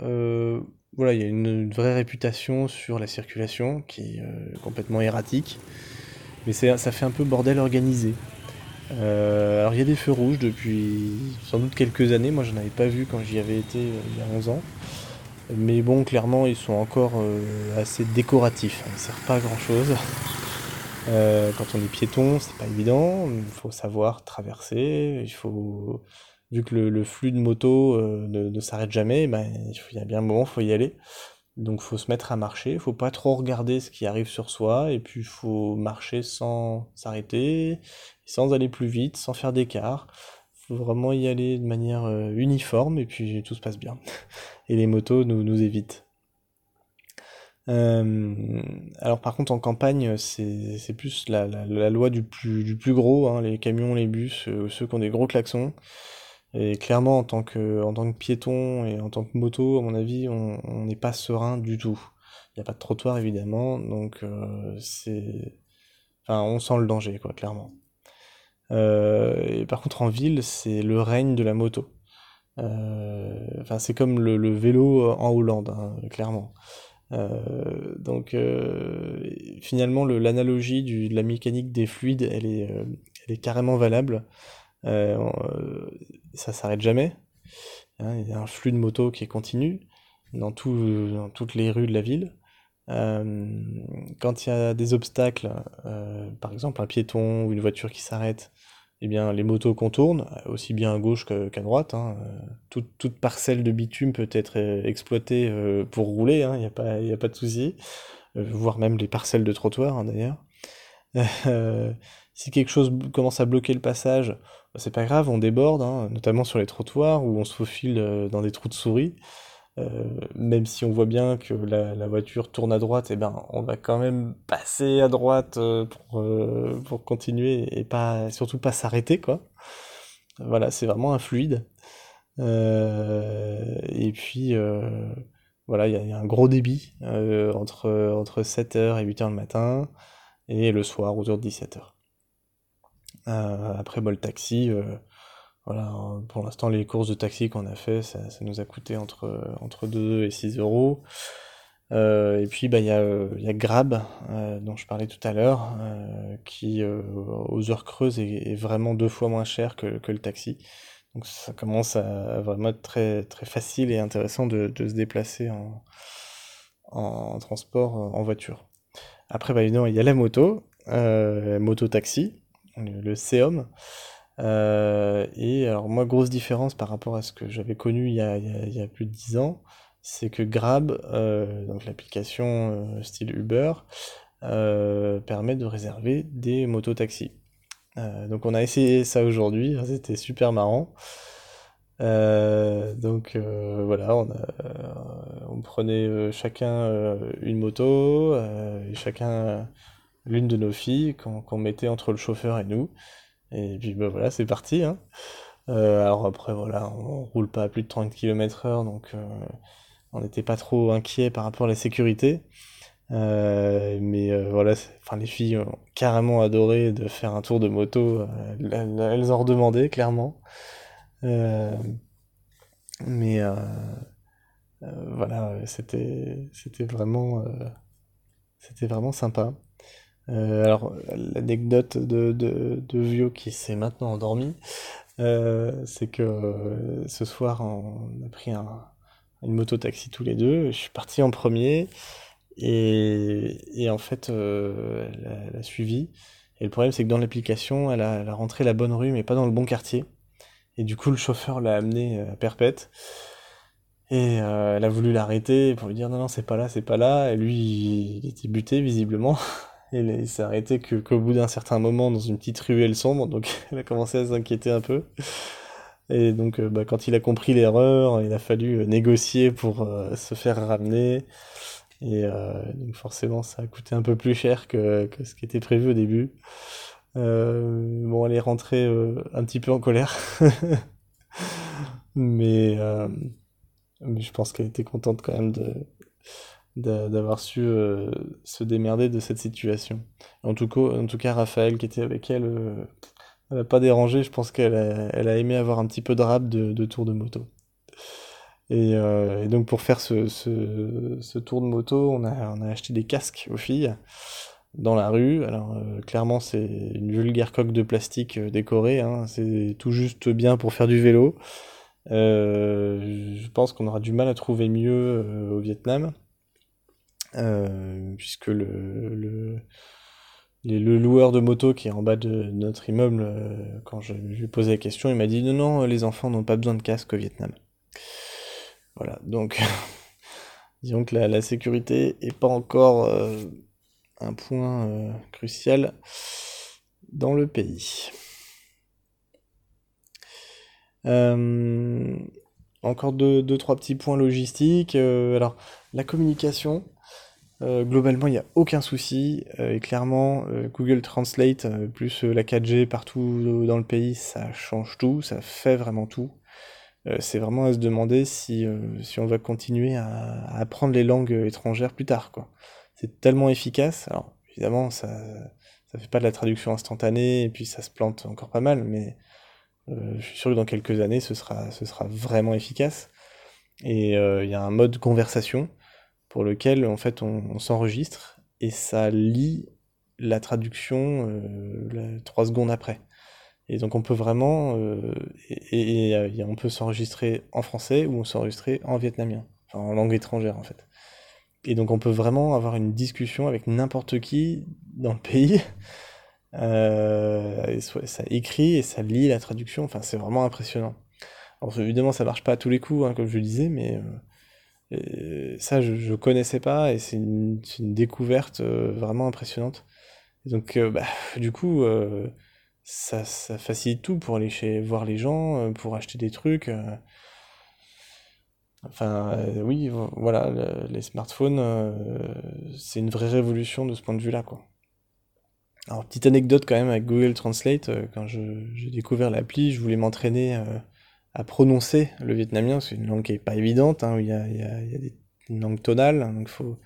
voilà, il y a une, vraie réputation sur la circulation qui est euh, complètement erratique. Mais ça fait un peu bordel organisé. Euh, alors il y a des feux rouges depuis sans doute quelques années. Moi j'en avais pas vu quand j'y avais été euh, il y a 11 ans. Mais bon, clairement, ils sont encore assez décoratifs. Ils ne servent pas à grand chose. quand on est piéton, c'est pas évident. Il faut savoir traverser. Il faut vu que le, flux de moto euh, ne, s'arrête jamais, ben, il y a bien un moment, il faut y aller. Donc faut se mettre à marcher, il faut pas trop regarder ce qui arrive sur soi, et puis il faut marcher sans s'arrêter, sans aller plus vite, sans faire d'écart. Il faut vraiment y aller de manière euh, uniforme, et puis tout se passe bien. Et les motos nous, nous évitent. Euh, alors par contre en campagne c'est plus la, loi du plus, du plus gros, hein, les camions, les bus, ceux qui ont des gros klaxons. Et clairement, en tant que, en tant que piéton et en tant que moto, à mon avis, on n'est pas serein du tout. Il n'y a pas de trottoir, évidemment, donc euh, c'est... Enfin, on sent le danger, quoi, clairement. Euh, et par contre, en ville, c'est le règne de la moto. Euh, c'est comme le, vélo en Hollande, hein, clairement. donc, finalement, l'analogie de la mécanique des fluides, elle est, elle est carrément valable. Euh, ça s'arrête jamais. Hein, il y a un flux de motos qui est continu dans, toutes les rues de la ville. Euh, quand il y a des obstacles, euh, par exemple un piéton ou une voiture qui s'arrête, eh bien les motos contournent, aussi bien à gauche qu'à droite. Hein. Toute, parcelle de bitume peut être exploitée pour rouler, il hein, n'y a, pas, a pas de souci, voire même les parcelles de trottoir d'ailleurs. si quelque chose commence à bloquer le passage, c'est pas grave, on déborde, hein, notamment sur les trottoirs où on se faufile euh, dans des trous de souris. même si on voit bien que la, voiture tourne à droite, et eh ben, on va quand même passer à droite pour, pour continuer et pas, surtout pas s'arrêter, quoi. Voilà, c'est vraiment un fluide. et puis, voilà, il y, a un gros débit entre, entre 7h et 8h le matin, et le soir autour de 17h. Après, bon, le taxi, voilà, pour l'instant, les courses de taxi qu'on a fait, ça, nous a coûté entre, entre 2 et 6 euros. Euh, et puis, bah, il y, y a Grab, euh, dont je parlais tout à l'heure, euh, qui, aux heures creuses, est, vraiment deux fois moins cher que, que, le taxi. Donc, ça commence à vraiment être très, très facile et intéressant de, de se déplacer en, en, transport en voiture. Après, bah, évidemment, il y a la moto, moto-taxi, le, CEOM. Euh, et alors moi, grosse différence par rapport à ce que j'avais connu il y a, il y a, plus de 10 ans, c'est que Grab, euh, donc l'application euh, style Uber, permet de réserver des mototaxis. donc on a essayé ça aujourd'hui, c'était super marrant. donc voilà, on, on prenait chacun une moto, et chacun l'une de nos filles qu'on mettait entre le chauffeur et nous. Et puis bah, voilà, c'est parti. Hein. Euh, alors après, voilà, on roule pas à plus de 30 km/h, donc euh, on n'était pas trop inquiet par rapport à la sécurité. Euh, mais voilà, enfin, les filles ont carrément adoré de faire un tour de moto. elles, en redemandaient, clairement. mais voilà, c'était vraiment, c'était vraiment sympa. Euh, alors, l'anecdote de, de, de Vio qui s'est maintenant endormi, euh, c'est que euh, ce soir, on a pris un, une moto-taxi tous les deux. Je suis parti en premier et, et en fait, elle, a suivi. Et le problème, c'est que dans l'application, elle a, elle a rentré la bonne rue, mais pas dans le bon quartier. Et du coup, le chauffeur l'a amené à perpète. Et elle a voulu l'arrêter pour lui dire non, non, c'est pas là, c'est pas là. Et lui, il était buté visiblement. il s'est arrêté qu'au bout d'un certain moment dans une petite ruelle sombre, donc elle a commencé à s'inquiéter un peu. Et donc, euh, bah, quand il a compris l'erreur, il a fallu euh, négocier pour euh, se faire ramener. Et donc, forcément, ça a coûté un peu plus cher que, ce qui était prévu au début. bon, elle est rentrée un petit peu en colère. mais, mais je pense qu'elle était contente quand même de, d'avoir su euh, se démerder de cette situation. En tout, cas, en tout cas, Raphaël qui était avec elle, euh, elle n'a pas dérangé. Je pense qu'elle a, aimé avoir un petit peu de rap de, tour de moto. Et, euh, et, donc pour faire ce, tour de moto, on a, acheté des casques aux filles dans la rue. Alors clairement c'est une vulgaire coque de plastique décorée, hein. c'est tout juste bien pour faire du vélo. je pense qu'on aura du mal à trouver mieux au Vietnam. Euh, puisque le, le, le, loueur de moto qui est en bas de notre immeuble, euh, quand je lui ai posé la question, il m'a dit non, non, les enfants n'ont pas besoin de casque au Vietnam. Voilà, donc disons que la, sécurité est pas encore euh, un point crucial dans le pays. encore deux, deux, trois petits points logistiques. alors, la communication, globalement, il n'y a aucun souci. Euh, et clairement, euh, Google Translate, plus la 4G partout dans le pays, ça change tout, ça fait vraiment tout. c'est vraiment à se demander si, on va continuer à, apprendre les langues étrangères plus tard. quoi. C'est tellement efficace. Alors, évidemment, ça ça fait pas de la traduction instantanée, et puis ça se plante encore pas mal, mais je suis sûr que dans quelques années, ce sera, ce sera vraiment efficace. Et il y a un mode conversation pour lequel en fait on, s'enregistre et ça lit la traduction euh, trois secondes après. Et donc on peut vraiment euh, et, et, on peut s'enregistrer en français ou s'enregistrer en vietnamien, en langue étrangère en fait. Et donc on peut vraiment avoir une discussion avec n'importe qui dans le pays. Euh, ça écrit et ça lit la traduction. Enfin c'est vraiment impressionnant. Alors évidemment ça marche pas à tous les coups, hein, comme je le disais, mais ça, je, je connaissais pas et c'est une, découverte euh, vraiment impressionnante. donc, euh, bah, du coup, euh, ça, ça, facilite tout pour aller chez, voir les gens, pour acheter des trucs. Enfin, oui, voilà, les smartphones, c'est une vraie révolution de ce point de vue-là, quoi. Alors, petite anecdote quand même avec Google Translate, quand j'ai découvert l'appli, je voulais m'entraîner à prononcer le vietnamien, c'est une langue qui est pas évidente, hein, où il y a, des, une langue tonale, hein, donc faut,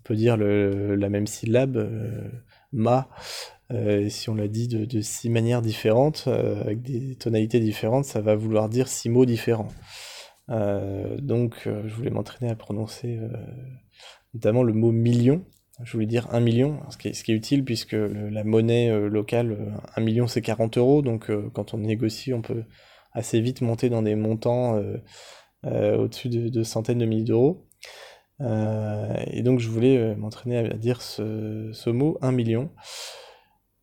on peut dire le, la même syllabe, euh, ma, euh, si on l'a dit de, six manières différentes, euh, avec des tonalités différentes, ça va vouloir dire six mots différents. Donc je voulais m'entraîner à prononcer notamment le mot million, je voulais dire un million, ce qui est, utile puisque la monnaie locale, un million c'est 40 euros, donc quand on négocie on peut assez vite monter dans des montants euh, euh, au-dessus de, centaines de milliers d'euros. Euh, et donc je voulais m'entraîner à dire ce, mot, un million.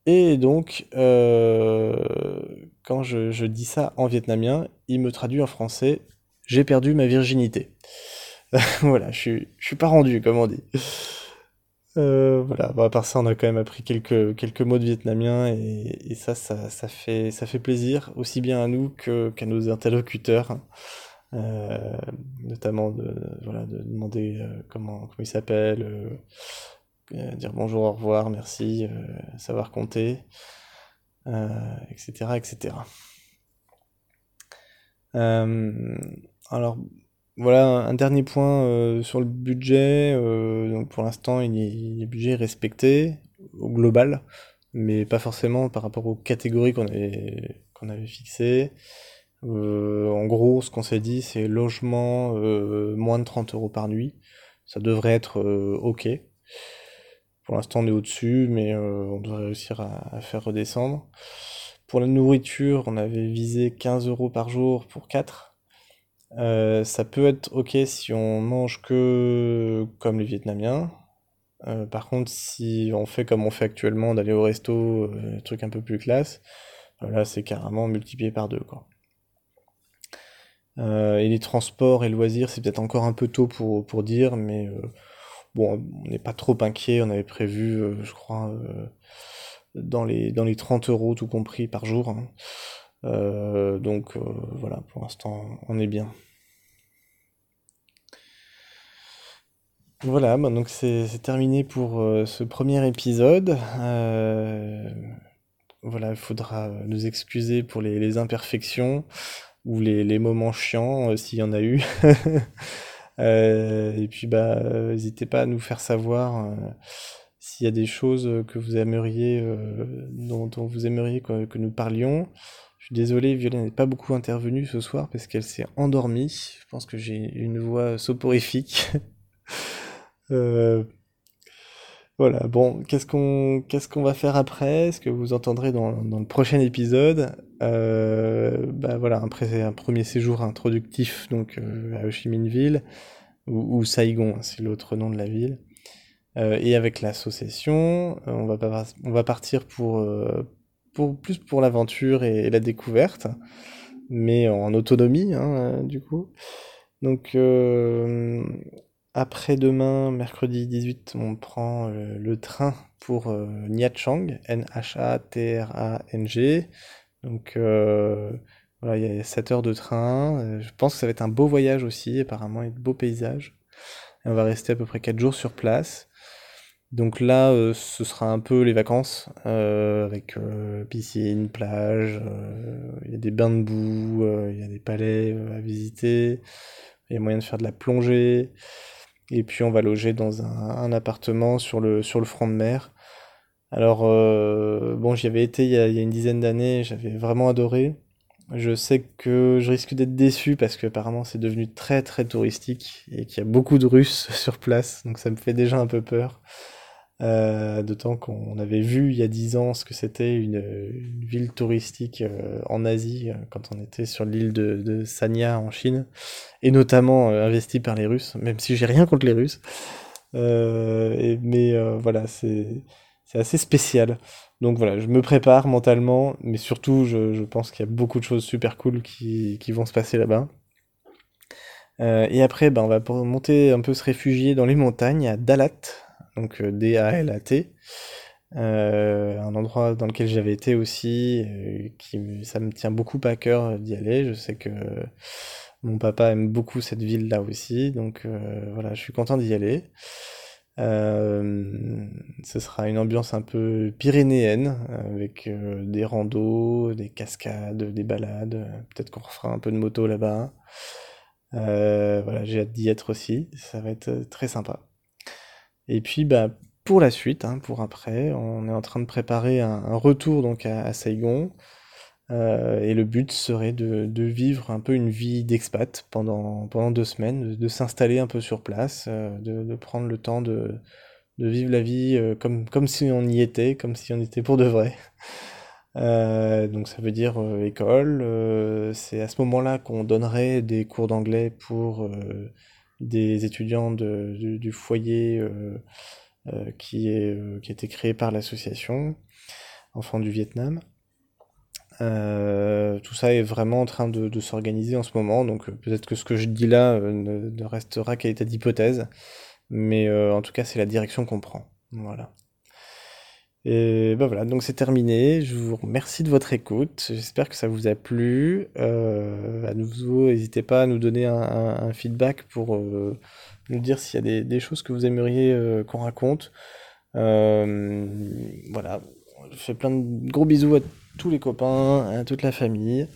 Et donc, quand je, dis ça en vietnamien, il me traduit en français J'ai perdu ma virginité. voilà, je je suis pas rendu, comme on dit. Euh, voilà, bon, à part ça, on a quand même appris quelques, mots de vietnamien et, et ça, ça, fait, plaisir, aussi bien à nous qu'à nos interlocuteurs. Euh, notamment de, voilà, de demander euh, comment, comment il s'appelle, euh, euh, dire bonjour, au revoir, merci, savoir compter, etc. etc. alors, voilà, un dernier point euh, sur le budget. Euh, donc pour l'instant, il, est, budget respecté au global, mais pas forcément par rapport aux catégories qu'on avait, qu'on avait fixées. Euh, en gros, ce qu'on s'est dit, c'est logement moins de 30 euros par nuit. Ça devrait être OK. Pour l'instant, on est au-dessus, mais on devrait réussir à, à, faire redescendre. Pour la nourriture, on avait visé 15 euros par jour pour 4. Euh, ça peut être ok si on mange que comme les Vietnamiens. Euh, par contre, si on fait comme on fait actuellement, d'aller au resto, euh, truc un peu plus classe, là c'est carrément multiplié par deux quoi. et les transports et loisirs, c'est peut-être encore un peu tôt pour, pour dire, mais bon, on n'est pas trop inquiet. On avait prévu, je crois, dans les dans les 30 euros tout compris par jour. Hein. Euh, donc euh, voilà, pour l'instant, on est bien. Voilà, donc c'est terminé pour euh, ce premier épisode. Voilà, il faudra nous excuser pour les, imperfections ou les, moments chiants, s'il y en a eu. et puis, bah, n'hésitez pas à nous faire savoir s'il y a des choses que vous aimeriez, dont, vous aimeriez que nous parlions. Suis désolé, Violaine n'est pas beaucoup intervenue ce soir parce qu'elle s'est endormie. Je pense que j'ai une voix soporifique. euh, voilà, bon, qu'est-ce qu'on va faire après? Ce que vous entendrez dans, dans le prochain épisode? Euh, bah voilà, après un premier séjour introductif donc euh, à Ho Chi Minh Ville ou, Saigon, hein, c'est l'autre nom de la ville. Et avec l'association, on va on va partir pour pour, plus pour l'aventure et, la découverte, mais en autonomie, hein, du coup. Donc, euh, après-demain, mercredi 18, on prend euh, le train pour euh, Nha Trang, N-H-A-T-R-A-N-G. Donc, euh, voilà, il y a 7 heures de train. Euh, je pense que ça va être un beau voyage aussi, apparemment, et de beaux paysages. Et on va rester à peu près 4 jours sur place. Donc là, euh, ce sera un peu les vacances, euh, avec euh, piscine, plage, il y a des bains de boue, il y a des palais à visiter, il y a moyen de faire de la plongée, et puis on va loger dans un, un appartement sur le, sur le front de mer. Alors, bon, j'y avais été il y a, y a une dizaine d'années, j'avais vraiment adoré. Je sais que je risque d'être déçu parce que apparemment c'est devenu très très touristique et qu'il y a beaucoup de Russes sur place, donc ça me fait déjà un peu peur. Euh, D'autant qu'on avait vu il y a dix ans ce que c'était une, ville touristique euh, en Asie euh, quand on était sur l'île de, Sanya en Chine, et notamment investie par les Russes, même si j'ai rien contre les Russes. Mais voilà, c'est assez spécial. Donc voilà, je me prépare mentalement, mais surtout je, je pense qu'il y a beaucoup de choses super cool qui, qui vont se passer là-bas. et après, ben, on va monter un peu se réfugier dans les montagnes à Dalat, donc euh, D-A-L-A-T. Euh, un endroit dans lequel j'avais été aussi, euh, qui ça me tient beaucoup à cœur d'y aller. Je sais que Mon papa aime beaucoup cette ville-là aussi, donc voilà, je suis content d'y aller. ce sera une ambiance un peu pyrénéenne, avec des randos, des cascades, des balades. Peut-être qu'on refera un peu de moto là-bas. voilà, j'ai hâte d'y être aussi. Ça va être très sympa. Et puis, bah, pour la suite, hein, pour après, on est en train de préparer un, retour donc à, Saigon. Euh, et le but serait de, vivre un peu une vie d'expat pendant, pendant deux semaines, de, s'installer un peu sur place, euh, de, prendre le temps de, vivre la vie euh, comme, comme si on y était, comme si on était pour de vrai. donc ça veut dire école. c'est à ce moment-là qu'on donnerait des cours d'anglais pour des étudiants du, foyer euh, euh, qui, est, euh, qui a été créé par l'association Enfants du Vietnam. tout ça est vraiment en train de, s'organiser en ce moment, donc peut-être que ce que je dis là ne, restera qu'à l'état d'hypothèse, mais en tout cas c'est la direction qu'on prend. Voilà. Et ben voilà, donc c'est terminé. Je vous remercie de votre écoute. J'espère que ça vous a plu. Euh, à nouveau, n'hésitez pas à nous donner un, feedback pour euh, nous dire s'il y a des, choses que vous aimeriez euh, qu'on raconte. voilà, je fais plein de gros bisous à tous les copains, à toute la famille.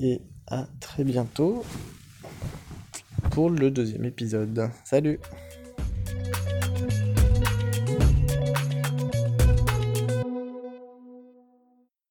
Et à très bientôt pour le deuxième épisode. Salut